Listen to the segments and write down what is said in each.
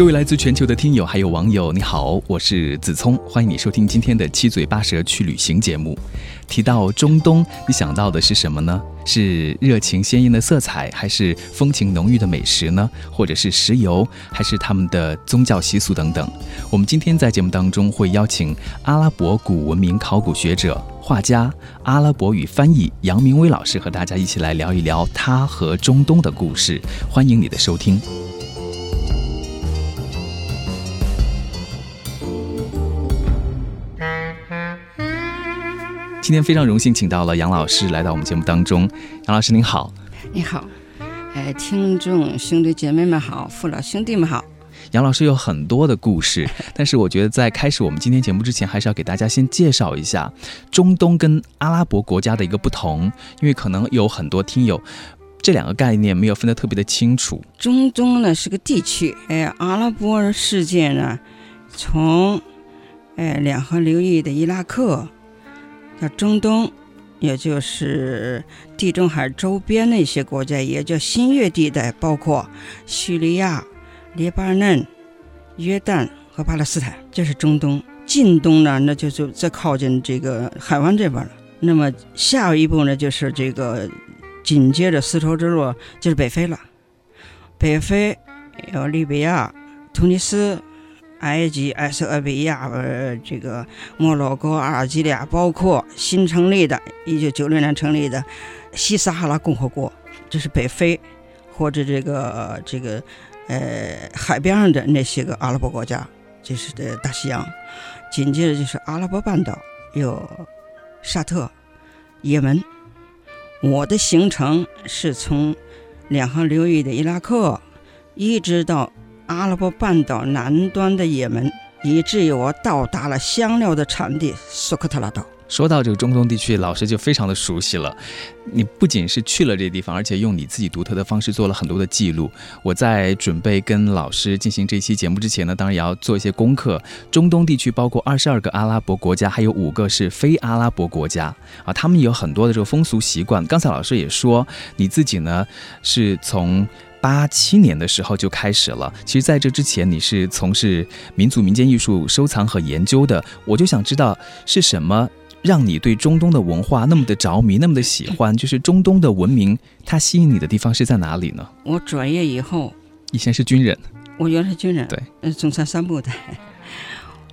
各位来自全球的听友还有网友，你好，我是子聪，欢迎你收听今天的七嘴八舌去旅行节目。提到中东，你想到的是什么呢？是热情鲜艳的色彩，还是风情浓郁的美食呢？或者是石油，还是他们的宗教习俗等等？我们今天在节目当中会邀请阿拉伯古文明考古学者、画家、阿拉伯语翻译杨明威老师和大家一起来聊一聊他和中东的故事。欢迎你的收听。今天非常荣幸请到了杨老师来到我们节目当中。杨老师您好，你好，哎，听众兄弟姐妹们好，父老兄弟们好。杨老师有很多的故事，但是我觉得在开始我们今天节目之前，还是要给大家先介绍一下中东跟阿拉伯国家的一个不同，因为可能有很多听友这两个概念没有分得特别的清楚。中东呢是个地区，哎，阿拉伯世界呢，从哎两河流域的伊拉克。那中东，也就是地中海周边那些国家，也叫新月地带，包括叙利亚、黎巴嫩、约旦和巴勒斯坦，这是中东。近东呢，那就是再靠近这个海湾这边了。那么下一步呢，就是这个紧接着丝绸之路就是北非了。北非有利比亚、突尼斯。埃及、埃塞俄比亚、呃，这个摩洛哥、阿尔及利亚，包括新成立的1996年成立的西撒哈拉共和国，这是北非，或者这个这个呃海边上的那些个阿拉伯国家，这是的大西洋。紧接着就是阿拉伯半岛，有沙特、也门。我的行程是从两河流域的伊拉克，一直到。阿拉伯半岛南端的也门，以至于我到达了香料的产地苏克特拉岛。说到这个中东地区，老师就非常的熟悉了。你不仅是去了这个地方，而且用你自己独特的方式做了很多的记录。我在准备跟老师进行这期节目之前呢，当然也要做一些功课。中东地区包括二十二个阿拉伯国家，还有五个是非阿拉伯国家啊，他们有很多的这个风俗习惯。刚才老师也说，你自己呢是从。八七年的时候就开始了。其实，在这之前，你是从事民族民间艺术收藏和研究的。我就想知道，是什么让你对中东的文化那么的着迷，那么的喜欢？就是中东的文明，它吸引你的地方是在哪里呢？我转业以后，以前是军人。我原来是军人，对，呃，中山三部的。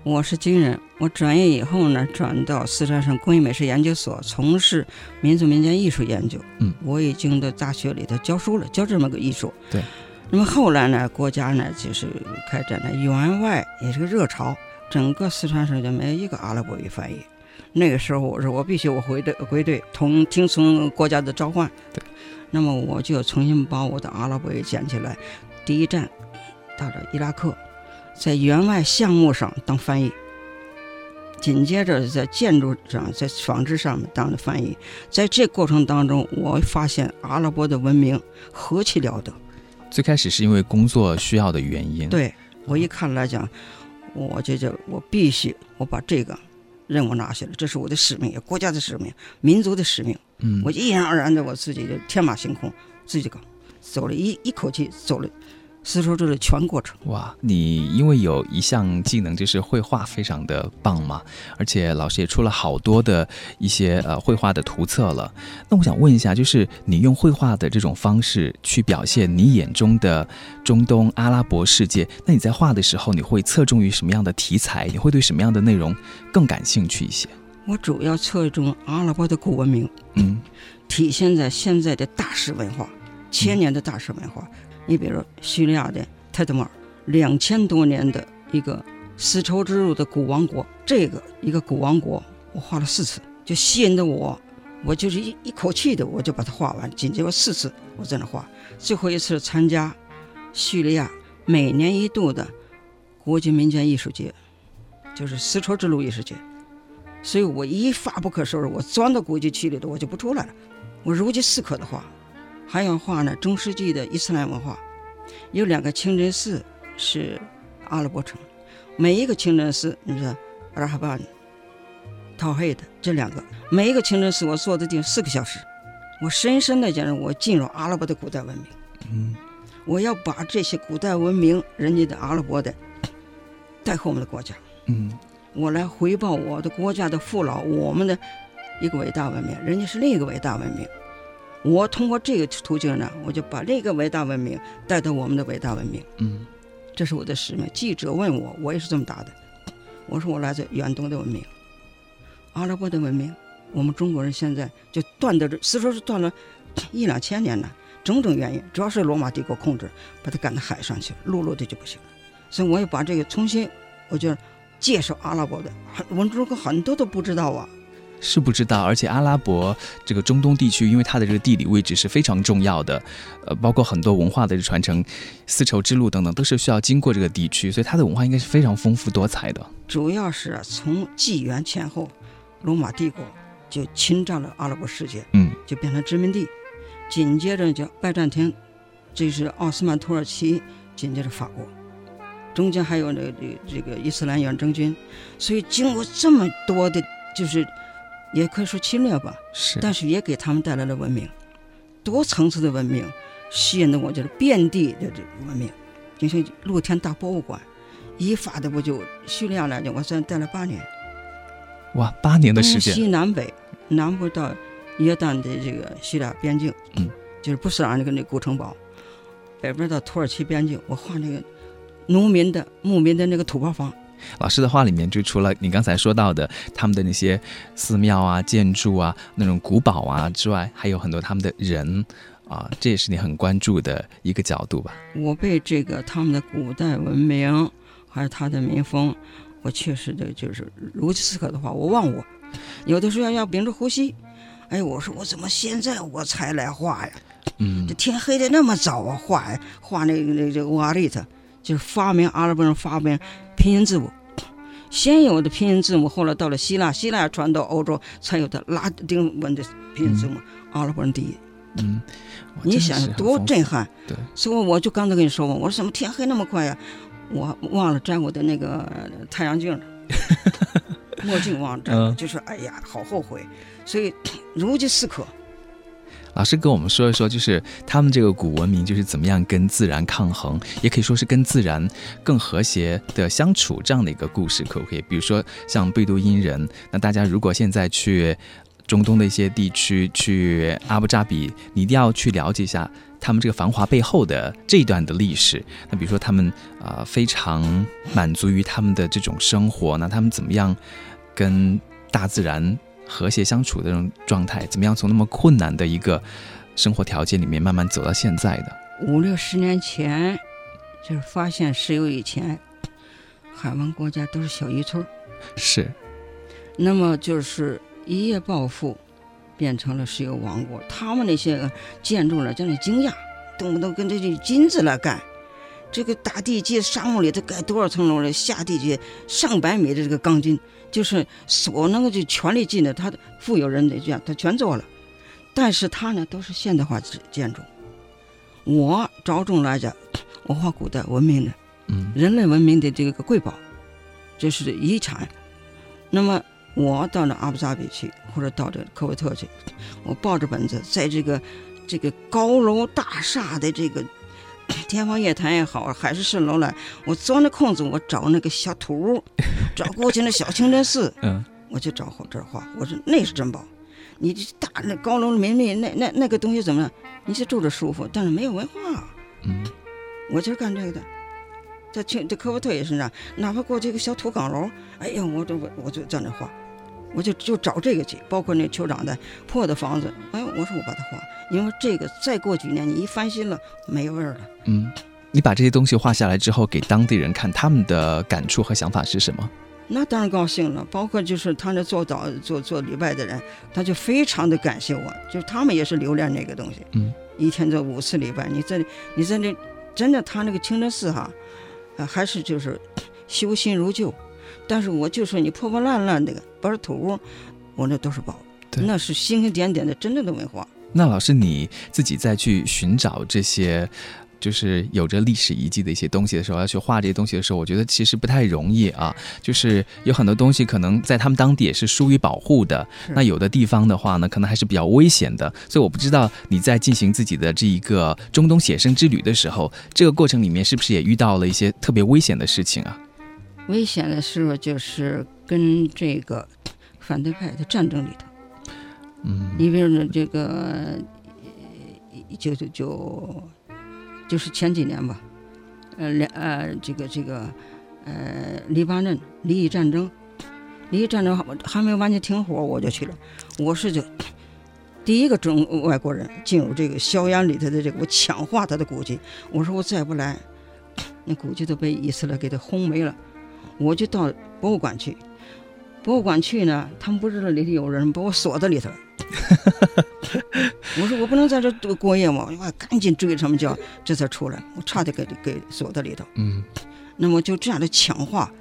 我是军人，我转业以后呢，转到四川省工艺美术研究所从事民族民间艺术研究。嗯，我已经在大学里头教书了，教这么个艺术。对。那么后来呢，国家呢就是开展了援外，也是个热潮，整个四川省就没有一个阿拉伯语翻译。那个时候，我说我必须我回队归队，同听从国家的召唤。对。那么我就重新把我的阿拉伯语捡起来，第一站到了伊拉克。在员外项目上当翻译，紧接着在建筑上、在纺织上面当的翻译，在这过程当中，我发现阿拉伯的文明何其了得。最开始是因为工作需要的原因，对我一看来讲，我这就我必须我把这个任务拿下来，这是我的使命，也国家的使命，民族的使命。嗯，我毅然而然的我自己就天马行空，自己搞，走了一一口气走了。丝绸之路全过程哇！你因为有一项技能就是绘画，非常的棒嘛，而且老师也出了好多的一些呃绘画的图册了。那我想问一下，就是你用绘画的这种方式去表现你眼中的中东阿拉伯世界，那你在画的时候，你会侧重于什么样的题材？你会对什么样的内容更感兴趣一些？我主要侧重阿拉伯的古文明，嗯，体现在现在的大师文化，千年的大师文化。你比如叙利亚的泰德莫尔，两千多年的一个丝绸之路的古王国，这个一个古王国，我画了四次，就吸引的我，我就是一一口气的我就把它画完。紧接着四次我在那画，最后一次参加叙利亚每年一度的国际民间艺术节，就是丝绸之路艺术节，所以我一发不可收拾，我钻到国际区里头我就不出来了。我如饥似渴的画，还要画呢中世纪的伊斯兰文化。有两个清真寺是阿拉伯城，每一个清真寺，你说阿拉哈巴、陶黑的这两个，每一个清真寺我坐的地四个小时，我深深的讲，我进入阿拉伯的古代文明。嗯，我要把这些古代文明，人家的阿拉伯的带回我们的国家。嗯，我来回报我的国家的父老，我们的一个伟大文明，人家是另一个伟大文明。我通过这个途径呢，我就把这个伟大文明带到我们的伟大文明。嗯，这是我的使命。记者问我，我也是这么答的。我说我来自远东的文明，阿拉伯的文明。我们中国人现在就断的，丝绸是断了一两千年了，种种原因，主要是罗马帝国控制，把它赶到海上去了，陆路的就不行了。所以我也把这个重新，我就介绍阿拉伯的，我们中国很多都不知道啊。是不知道，而且阿拉伯这个中东地区，因为它的这个地理位置是非常重要的，呃，包括很多文化的传承、丝绸之路等等，都是需要经过这个地区，所以它的文化应该是非常丰富多彩的。主要是从纪元前后，罗马帝国就侵占了阿拉伯世界，嗯，就变成殖民地，紧接着就拜占庭，这是奥斯曼土耳其，紧接着法国，中间还有这个这个伊斯兰远征军，所以经过这么多的，就是。也可以说侵略吧，是，但是也给他们带来了文明，多层次的文明，吸引的我就是遍地的这个文明，就像露天大博物馆，一发的不就叙利亚来讲，我算待了八年，哇，八年的时间，西南北，南部到约旦的这个叙利亚边境，嗯，就是布什尔那个那古城堡，北边到土耳其边境，我画那个农民的牧民的那个土包房。老师的话里面，就除了你刚才说到的他们的那些寺庙啊、建筑啊、那种古堡啊之外，还有很多他们的人啊，这也是你很关注的一个角度吧？我被这个他们的古代文明，还有他的民风，我确实的就是如饥似渴的话，我忘我，有的时候要要屏住呼吸。哎，我说我怎么现在我才来画呀？嗯，这天黑的那么早啊，画画那个那这个瓦利特，就是发明阿拉伯人发明。拼音字母，先有的拼音字母，后来到了希腊，希腊传到欧洲，才有的拉丁文的拼音字母。阿拉伯人第一。嗯，你想多震撼。对。所以我就刚才跟你说嘛，我说怎么天黑那么快呀？我忘了摘我的那个太阳镜了，墨镜忘了摘，就是哎呀，好后悔。所以如饥似渴。老师跟我们说一说，就是他们这个古文明就是怎么样跟自然抗衡，也可以说是跟自然更和谐的相处这样的一个故事，可不可以？比如说像贝都因人，那大家如果现在去中东的一些地区，去阿布扎比，你一定要去了解一下他们这个繁华背后的这一段的历史。那比如说他们啊非常满足于他们的这种生活，那他们怎么样跟大自然？和谐相处的这种状态，怎么样从那么困难的一个生活条件里面慢慢走到现在的？五六十年前，就是发现石油以前，海湾国家都是小渔村是。那么就是一夜暴富，变成了石油王国。他们那些建筑呢，真的惊讶，动不动跟这些金子来干。这个大地基沙漠里头盖多少层楼了下地基上百米的这个钢筋。就是所能够就全力进的，他的富有人的这样，他全做了。但是他呢，都是现代化建筑。我着重来讲，我画古代文明的，嗯，人类文明的这个瑰宝，这是遗产。那么我到那阿布扎比去，或者到这科威特去，我抱着本子，在这个这个高楼大厦的这个。天方夜谭也好，海市蜃楼来，我钻着空子，我找那个小土屋，找过去那小清真寺，嗯，我就找这画。我说那是珍宝，你这大那高楼林立，那那那个东西怎么样？你是住着舒服，但是没有文化。嗯，我就是干这个的。在清这科威特也是这样，哪怕过去一个小土岗楼，哎呀，我这我我就在那画，我就就找这个去，包括那酋长的破的房子，哎，我说我把它画。因为这个再过几年，你一翻新了，没味儿了。嗯，你把这些东西画下来之后，给当地人看，他们的感触和想法是什么？那当然高兴了。包括就是他那做导做做礼拜的人，他就非常的感谢我，就他们也是留恋那个东西。嗯，一天做五次礼拜，你在你在那真的，他那个清真寺哈，呃，还是就是修心如旧。但是我就说你破破烂烂的，不是土屋，我那都是宝，那是星星点点的真正的文化。那老师你自己再去寻找这些。就是有着历史遗迹的一些东西的时候，要去画这些东西的时候，我觉得其实不太容易啊。就是有很多东西可能在他们当地也是疏于保护的，那有的地方的话呢，可能还是比较危险的。所以我不知道你在进行自己的这一个中东写生之旅的时候，这个过程里面是不是也遇到了一些特别危险的事情啊？危险的时候就是跟这个反对派的战争里头，嗯，你比如说这个，就就就。就是前几年吧，呃，两呃，这个这个，呃，黎巴嫩黎以战争，黎以战争还没完全停火，我就去了。我是就第一个中外国人进入这个硝烟里头的这个，我强化他的古迹。我说我再不来，那古迹都被以色列给他轰没了。我就到博物馆去，博物馆去呢，他们不知道里头有人，把我锁在里头。我说我不能在这过过夜嘛，我赶紧追着他们叫，这才出来。我差点给给锁在里头。嗯，那么就这样的强化，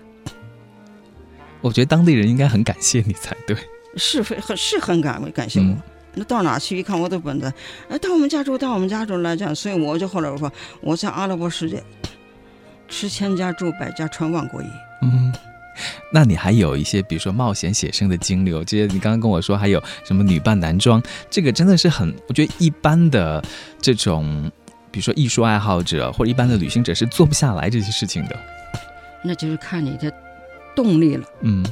我觉得当地人应该很感谢你才对。是非很是很感感谢我。那到哪去一看我的本子，哎，到我们家住，到我们家住来讲，所以我就后来我说我在阿拉伯世界，吃千家住百家，穿万国衣。嗯。那你还有一些，比如说冒险写生的经历，我记得你刚刚跟我说还有什么女扮男装，这个真的是很，我觉得一般的这种，比如说艺术爱好者或者一般的旅行者是做不下来这些事情的。那就是看你的动力了。嗯，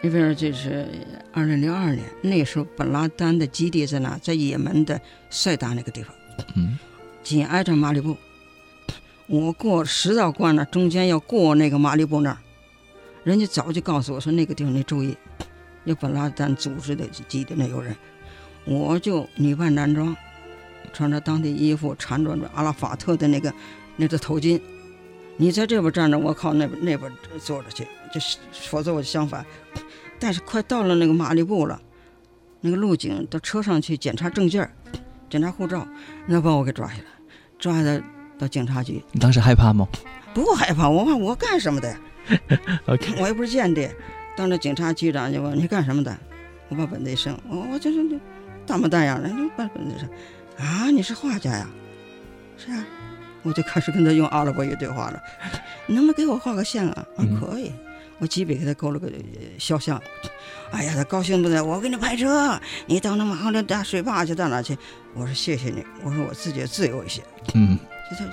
那边就是二零零二年，那时候本拉丹的基地在哪？在也门的塞达那个地方。嗯，紧挨着马里布。我过十道关呢，中间要过那个马里布那儿。人家早就告诉我说那个地方你注意，有本拉登组织的基地那有人，我就女扮男装，穿着当地衣服，缠着阿拉法特的那个那个头巾，你在这边站着，我靠那边那边坐着去，就是否则我就相反。但是快到了那个马里布了，那个路警到车上去检查证件检查护照，那把我给抓下来，抓下来到警察局。你当时害怕吗？不害怕，我怕我干什么的？OK，我又不是间谍，当着警察局长就问你干什么的，我把本子一伸，我我就是那大模大样的，你把本子一伸，啊，你是画家呀？是啊，我就开始跟他用阿拉伯语对话了，你能不能给我画个像啊？啊，可以，我几笔给他勾了个肖像，哎呀，他高兴不得，我给你派车，你到那马上的大水坝去，到哪去？我说谢谢你，我说我自己自由一些，嗯，就他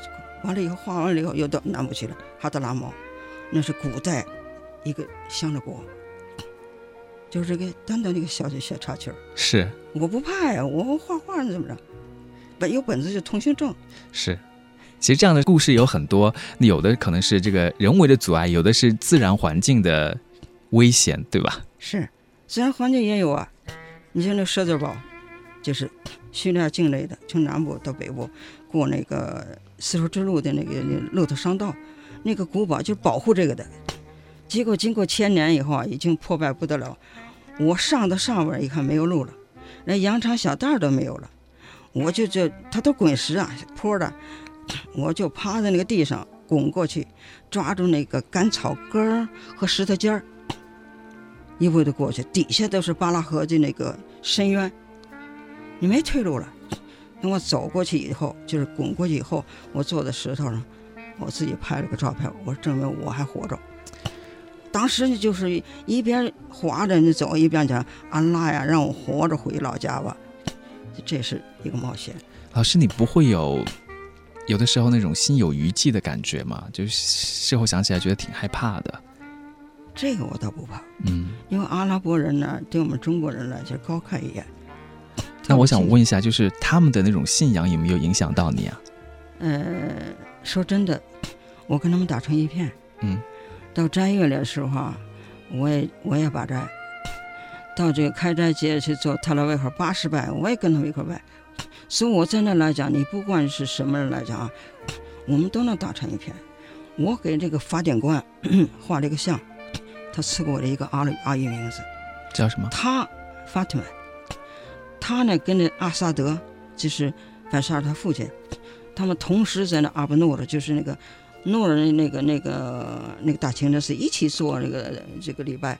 完了以后画完了以后又到南部去了，哈德拉姆。那是古代一个乡的国，就是这个单单的一个小小插曲儿。是，我不怕呀，我画画怎么着？本有本子就通行证。是，其实这样的故事有很多，有的可能是这个人为的阻碍，有的是自然环境的危险，对吧？是，自然环境也有啊。你像那狮子堡，就是叙利亚境内的，从南部到北部过那个丝绸之路的那个那骆驼商道。那个古堡就保护这个的，结果经过千年以后啊，已经破败不得了。我上到上边一看没有路了，连羊肠小道都没有了。我就这，它都滚石啊，坡的，我就趴在那个地上滚过去，抓住那个干草根和石头尖儿，一步就过去。底下都是巴拉河的那个深渊，你没退路了。等我走过去以后，就是滚过去以后，我坐在石头上。我自己拍了个照片，我证明我还活着。当时呢，就是一边滑着你走，一边讲安拉呀，让我活着回老家吧。这是一个冒险。老师，你不会有有的时候那种心有余悸的感觉吗？就是事后想起来觉得挺害怕的。这个我倒不怕，嗯，因为阿拉伯人呢，对我们中国人来讲高看一眼。那我想问一下，就是他们的那种信仰有没有影响到你啊？呃。说真的，我跟他们打成一片。嗯，到斋月的时候啊，我也我也把斋。到这个开斋节去做特拉维克八十拜，我也跟他们一块拜。所以我在那来讲，你不管是什么人来讲啊，我们都能打成一片。我给这个法典官 画了一个像，他赐给我的一个阿拉阿语名字，叫什么？他法特曼。他呢跟着阿萨德，就是反沙尔他父亲。他们同时在那阿布诺的，就是那个诺尔那个那个那个大清真寺一起做那个这个礼拜，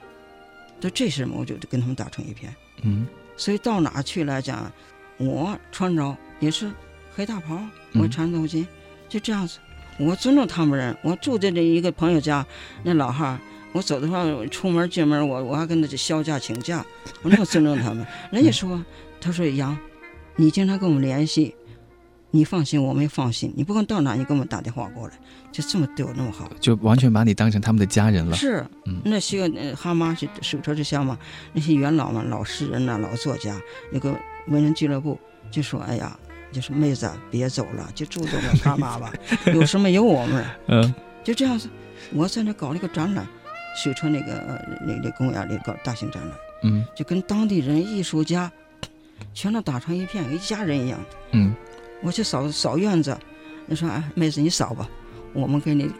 就这事嘛我就跟他们打成一片。嗯，所以到哪去来讲，我穿着也是黑大袍，嗯我缠头巾，就这样子。我尊重他们人，我住在这一个朋友家，那老汉儿，我走的话，我出门进门，我我还跟他去销假请假，我那么尊重他们。人家说，他说杨，你经常跟我们联系，你放心，我们也放心。你不管到哪，你给我们打电话过来，就这么对我那么好。就完全把你当成他们的家人了。是，嗯那些哈妈是手车之乡嘛，那些元老嘛，老诗人呐、老作家，那个文人俱乐部，就说哎呀，就是妹子啊别走了，就住在我哈妈吧，有什么有我们，嗯就这样子。我在那搞了一个展览，水车那个呃那那公园里搞大型展览，嗯就跟当地人、艺术家全都打成一片，一家人一样。嗯我去扫扫院子，你说哎，妹子你扫吧，我们给你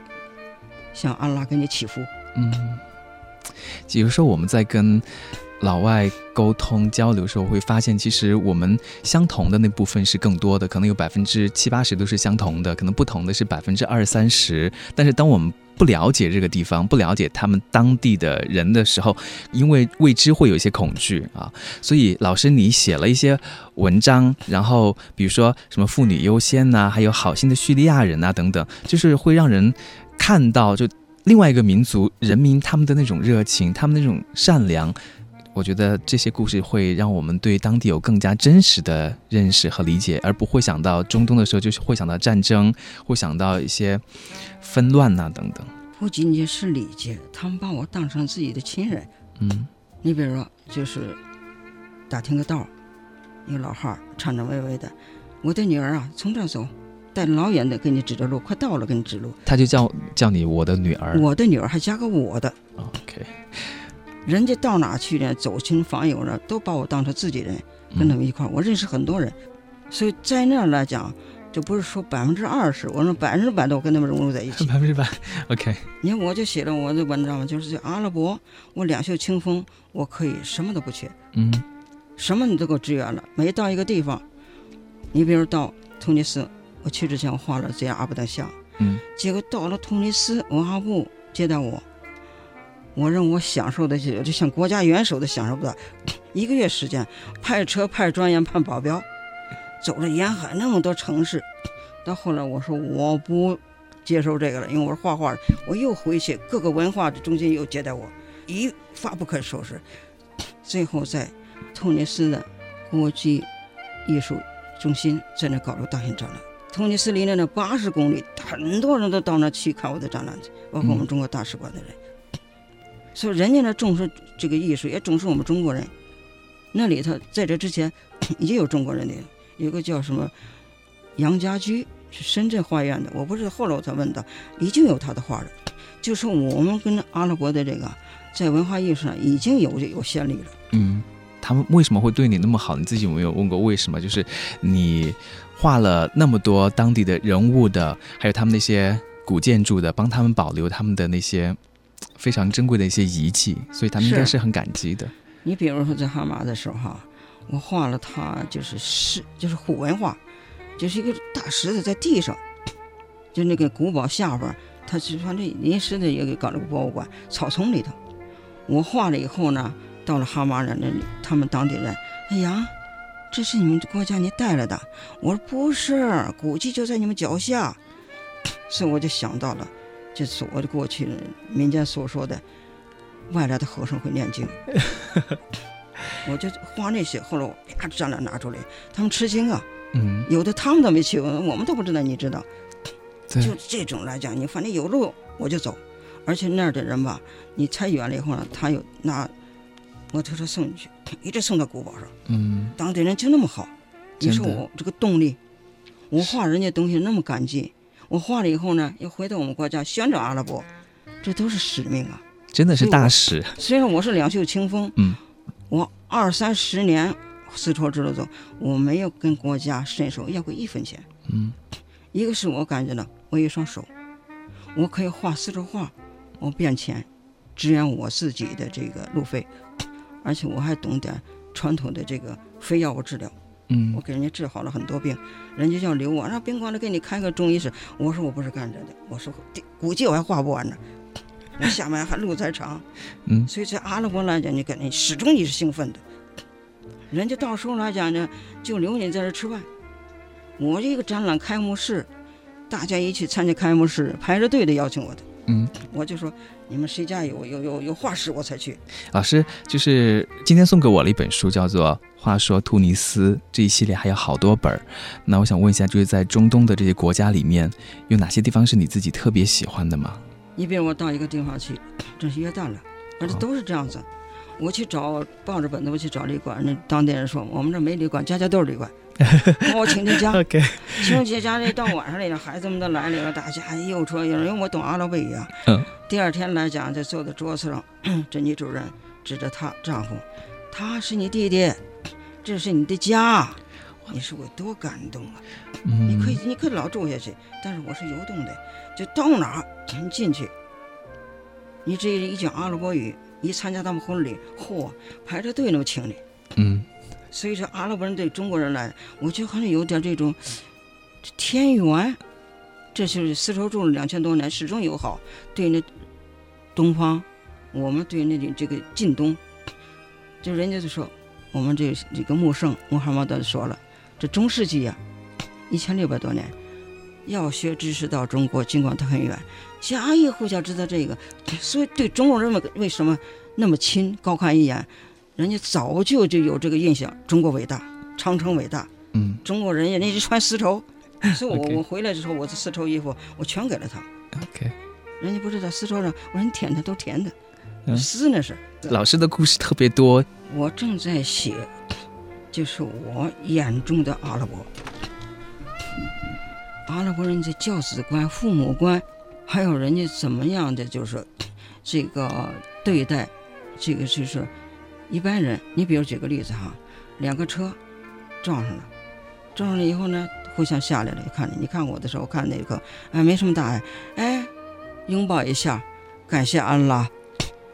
向安拉给你祈福。嗯。比如说我们在跟老外沟通交流的时候，会发现其实我们相同的那部分是更多的，可能有百分之七八十都是相同的，可能不同的是百分之二三十。但是当我们不了解这个地方，不了解他们当地的人的时候，因为未知会有一些恐惧啊，所以老师你写了一些文章，然后比如说什么妇女优先呐、还有好心的叙利亚人呐、等等，就是会让人看到就另外一个民族人民他们的那种热情，他们那种善良。我觉得这些故事会让我们对当地有更加真实的认识和理解，而不会想到中东的时候，就是会想到战争，会想到一些纷乱呐、等等。不仅仅是礼节，他们把我当成自己的亲人。嗯你比如说，就是打听个道儿，一个老汉儿颤颤巍巍的，我的女儿啊，从这儿走，带老远的给你指着路，快到了给你指路。他就叫叫你我的女儿。我的女儿还加个我的，OK，人家到哪去呢？走亲访友呢，都把我当成自己人，跟他们一块儿。我认识很多人，所以在那儿来讲，就不是说百分之二十，我说百分之百都跟他们融入在一起。百分之百。OK，你看，我就写了我的文章嘛，就是在阿拉伯，我两袖清风，我可以什么都不缺，嗯什么你都给我支援了。每到一个地方，你比如到突尼斯，我去之前我画了这样阿布达像，嗯结果到了突尼斯文化部接待我，我让我享受的就就像国家元首都享受不到。一个月时间，派车、派专员、派保镖，走了沿海那么多城市。到后来我说我不接受这个了，因为我是画画的，我又回去各个文化的中心又接待我，一发不可收拾。最后在突尼斯的国际艺术中心在那搞了个大型展览。突尼斯离那那八十公里，很多人都到那去看我的展览去，包括我们中国大使馆的人。所以人家呢重视这个艺术，也重视我们中国人。那里头在这之前也有中国人的，有个叫什么杨家驹，是深圳画院的。我不是后来我才问的，已经有他的画了。就说我们跟阿拉伯的这个在文化艺术上已经有有先例了。嗯，他们为什么会对你那么好？你自己有没有问过为什么？就是你画了那么多当地的人物的，还有他们那些古建筑的，帮他们保留他们的那些非常珍贵的一些遗迹，所以他们应该是是很感激的。你比如说在哈马的时候哈，我画了它就是石，就是虎文化，就是一个大石头在地上，就那个古堡下边儿，它是反正临时的也给搞了个博物馆，草丛里头。我画了以后呢，到了哈马人那里，他们当地人，哎呀，这是你们国家你带来的？我说不是，古迹就在你们脚下，所以我就想到了，就所谓的过去民间所说的，外来的和尚会念经。我就画那些，后来我啪展览拿出来，他们吃惊啊，嗯，有的他们都没去过，我们都不知道，你知道，对。就这种来讲，你反正有路我就走，而且那儿的人吧，你太远了以后呢，他有拿摩托车送你去，一直送到古堡上，嗯。当地人就那么好，你说我这个动力，我画人家东西那么感激，我画了以后呢，又回到我们国家宣传阿拉伯，这都是使命啊。真的是大使。虽然我是两袖清风，嗯，我二三十年丝绸之路走，我没有跟国家伸手要过一分钱。嗯一个是我感觉到我有一双手，我可以画丝绸画，我变钱，支援我自己的这个路费，而且我还懂点传统的这个非药物治疗，我嗯给人家治好了很多病，人家要留我，让宾馆里给你开个中医室，我说我不是干这的，我说估计我还画不完呢，我下面还路再长。嗯所以在阿拉伯来讲，你肯定始终你是兴奋的。人家到时候来讲呢，就留你在这吃饭。我这个展览开幕式，大家一起参加开幕式，排着队的邀请我的，嗯，我就说你们谁家有有有有画室我才去。老师就是今天送给我了一本书，叫做《话说突尼斯》这一系列还有好多本儿。那我想问一下，就是在中东的这些国家里面，有哪些地方是你自己特别喜欢的吗？你比如我到一个地方去，这是约旦了，而且都是这样子。我去找抱着本子，我去找旅馆，那当地人说我们这没旅馆，家家都是旅馆。我请你家，OK，请你家里到晚上来了，孩子们都来了，大家又说有人，因为我懂阿拉伯语啊。嗯。第二天来讲，就坐在桌子上，这女主人指着她丈夫，他是你弟弟，这是你的家。你说我多感动啊！嗯，你可以，你可以老住下去，但是我是游动的，就到哪儿你 进去。你这一讲阿拉伯语，一参加他们婚礼，嚯，排着队那么请你。嗯所以说，阿拉伯人对中国人来，我觉得好像有点这种天缘。这就是丝绸住了两千多年，始终友好。对那东方，我们对那这个近东，就人家就说，我们这这个穆圣穆罕默德说了，这中世纪呀、一千六百多年，要学知识到中国，尽管它很远，家喻户晓知道这个，所以对中国人们为什么那么亲，高看一眼，人家早就就有这个印象，中国伟大，长城伟大，嗯。中国人家人家穿丝绸，所以我我回来之后，我的丝绸衣服我全给了他，，OK。人家不是在丝绸上，我说你舔的都甜的，嗯。丝那是。老师的故事特别多，我正在写，就是我眼中的阿拉伯。阿拉伯人的教子观、父母观，还有人家怎么样的，就是这个对待，这个就是一般人。你比如举个例子哈，两个车撞上了，撞上了以后呢，互相下来了，看你，看我的时候，看那个，哎，没什么大碍，哎，拥抱一下，感谢安拉，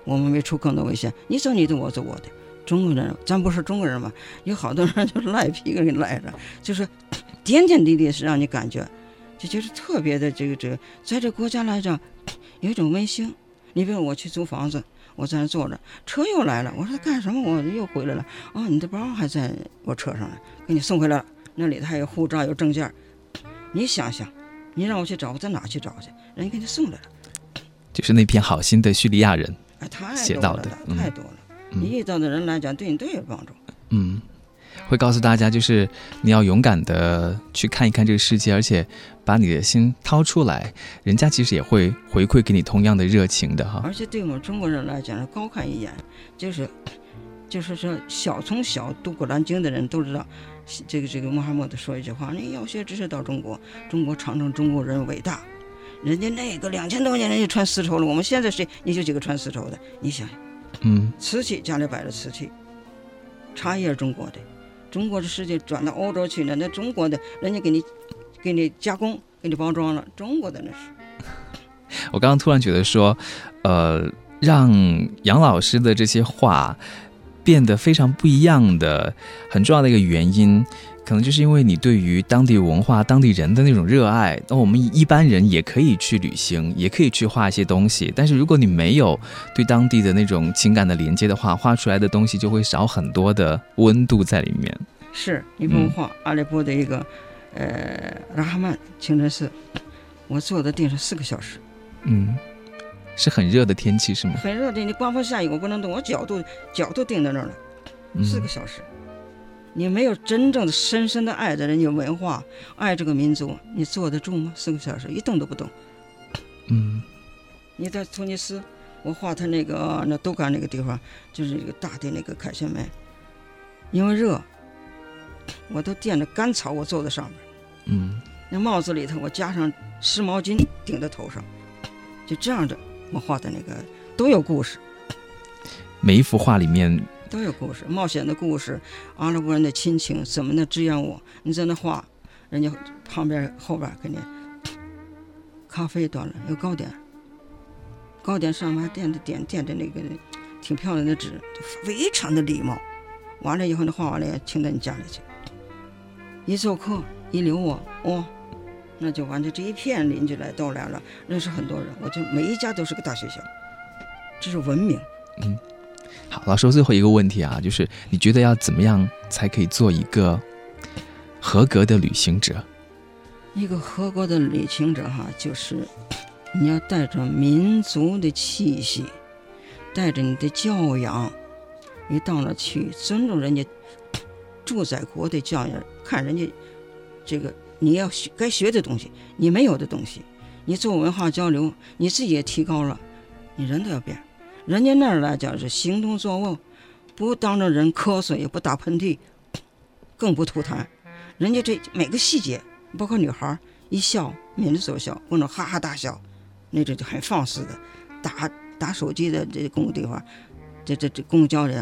我们没出更多危险。你走你的，我走我的。中国人，咱不是中国人嘛，有好多人 就是赖皮给你赖着，就是点点滴滴是让你感觉，就觉得特别的这个这个，在这国家来讲有一种温馨。你比如我去租房子，我在那坐着，车又来了，我说干什么？我又回来了。哦，你的包还在我车上呢，给你送回来了。那里头还有护照，有证件。你想想，你让我去找，我在哪去找去？人家给你送来了。就是那片好心的叙利亚人。哎，太写多了到的嗯太多了。嗯你遇到的人来讲，对你都有帮助。嗯，会告诉大家，就是你要勇敢的去看一看这个世界，而且把你的心掏出来，人家其实也会回馈给你同样的热情的哈。而且对我们中国人来讲，高看一眼，就是，就是说小从小读《古兰经》的人都知道，这个这个穆罕默德说一句话：你要学知识到中国，中国长城中国人伟大。人家那个两千多年人家穿丝绸了，我们现在谁你就几个穿丝绸的？你想想，嗯瓷器家里摆着瓷器，茶叶是中国的，中国的世界转到欧洲去了，那中国的人家给你给你加工，给你包装了，中国的那是。我刚刚突然觉得说，呃，让杨老师的这些话变得非常不一样的很重要的一个原因，可能就是因为你对于当地文化、当地人的那种热爱。那我们一般人也可以去旅行，也可以去画一些东西，但是如果你没有对当地的那种情感的连接的话，画出来的东西就会少很多的温度在里面。是你比如画阿里波的一个，呃，拉哈曼清真寺，我坐在地上四个小时，嗯，是很热的天气是吗？很热的，你刮风下雨我不能动，我脚都脚都定在那儿了，嗯四个小时。你没有真正的深深的爱着人家文化，爱这个民族，你坐得住吗？四个小时一动都不动。嗯你在突尼斯，我画他那个那都干那个地方，就是一个大的那个凯旋门，因为热，我都垫着干草，我坐在上面。嗯那帽子里头我加上湿毛巾顶在头上，就这样的，我画的那个都有故事，每一幅画里面，都有故事，冒险的故事，阿拉伯人的亲情怎么能支援我？你在那画，人家旁边后边给你咖啡端了，有糕点，糕点上面垫着点垫着那个挺漂亮的纸，非常的礼貌。完了以后，呢，画完了请到你家里去，一做客一留我，哦，那就完了。这一片邻居来都来了，认识很多人，我就每一家都是个大学校，这是文明。好，老师最后一个问题啊，就是你觉得要怎么样才可以做一个合格的旅行者？一个合格的旅行者哈，就是你要带着民族的气息，带着你的教养，你到那去尊重人家住在国的教养，看人家这个你要学该学的东西，你没有的东西，你做文化交流，你自己也提高了，你人都要变。人家那儿来讲是行动坐卧，不当着人瞌睡，也不打喷嚏，更不吐痰，人家这每个细节。包括女孩一笑，抿着嘴笑，或者哈哈大笑，那种就很放肆的。打打手机的这公共地方，这这这公交里，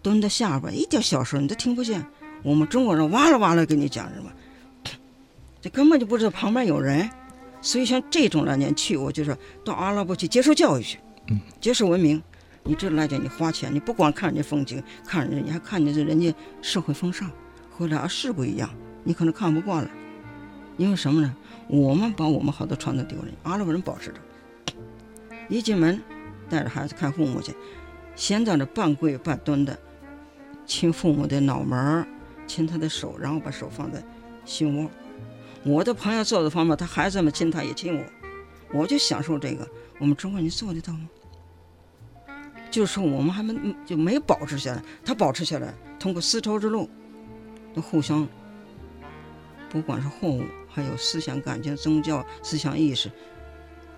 蹲在下边，一点小声你都听不见。我们中国人哇啦哇啦跟你讲什么，这根本就不知道旁边有人。所以像这种来讲去，我就说到阿拉伯去接受教育去，接受文明。你这来讲，你花钱，你不光看人家风景，看人家你还看见这人家社会风尚，和俩是不一样，你可能看不惯了。因为什么呢？我们把我们好多传统丢了，阿拉伯人保持着。一进门，带着孩子看父母去，先在那半跪半蹲的，亲父母的脑门儿，亲他的手，然后把手放在心窝。我的朋友做的方法，他孩子们亲他也亲我，我就享受这个。我们中国人做得到吗？就是我们还没就没保持下来，他保持下来，通过丝绸之路，都互相，不管是货物。还有思想、感情、宗教、思想意识，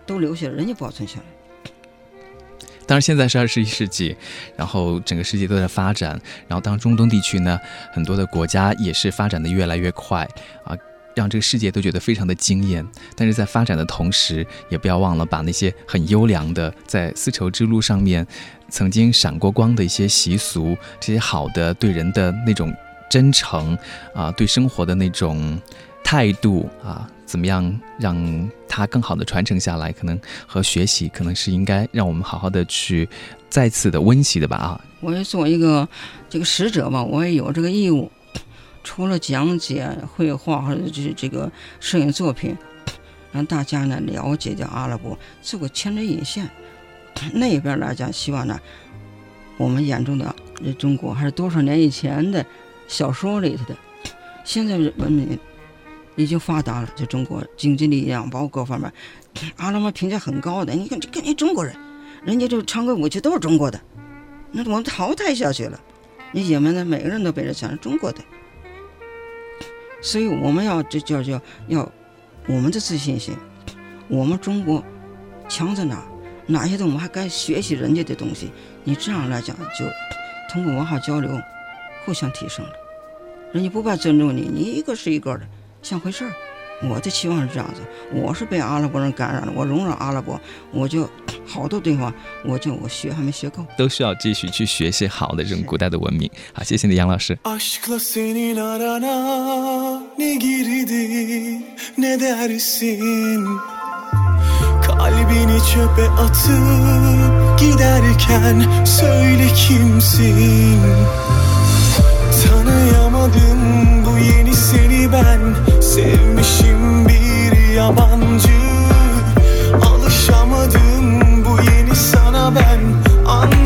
都留下，人家保存下来。当然，现在是二十一世纪，然后整个世界都在发展，然后当中东地区呢，很多的国家也是发展的越来越快啊，让这个世界都觉得非常的惊艳。但是在发展的同时，也不要忘了把那些很优良的，在丝绸之路上面曾经闪过光的一些习俗，这些好的对人的那种真诚啊，对生活的那种。态度啊，怎么样让它更好的传承下来？可能和学习，可能是应该让我们好好的去再次的温习的吧啊！我也做一个这个使者吧，我也有这个义务，除了讲解绘画或者就是这个摄影作品，让大家呢了解这阿拉伯，做个牵针引线。那边来讲，希望呢，我们眼中的这中国还是多少年以前的小说里头的，现在文明。已经发达了，就中国经济力量，包括各方面，阿拉伯评价很高的。你看，这肯定中国人，人家这常规武器都是中国的，那我们淘汰下去了。你也门的每个人都被人想是中国的，所以我们要这叫叫要我们的自信心，我们中国强在哪？哪些东西我们还该学习人家的东西？你这样来讲，就通过文化交流，互相提升了。人家不怕尊重你，你一个是一个的。像回事儿，我的期望是这样子。我是被阿拉伯人感染了，我融入阿拉伯，我就好多地方，我就我学还没学够，都需要继续去学习好的这种古代的文明。好，谢谢你，杨老师。Sevmişim bir yabancı. Alışamadım bu yeni sana ben. Anladım.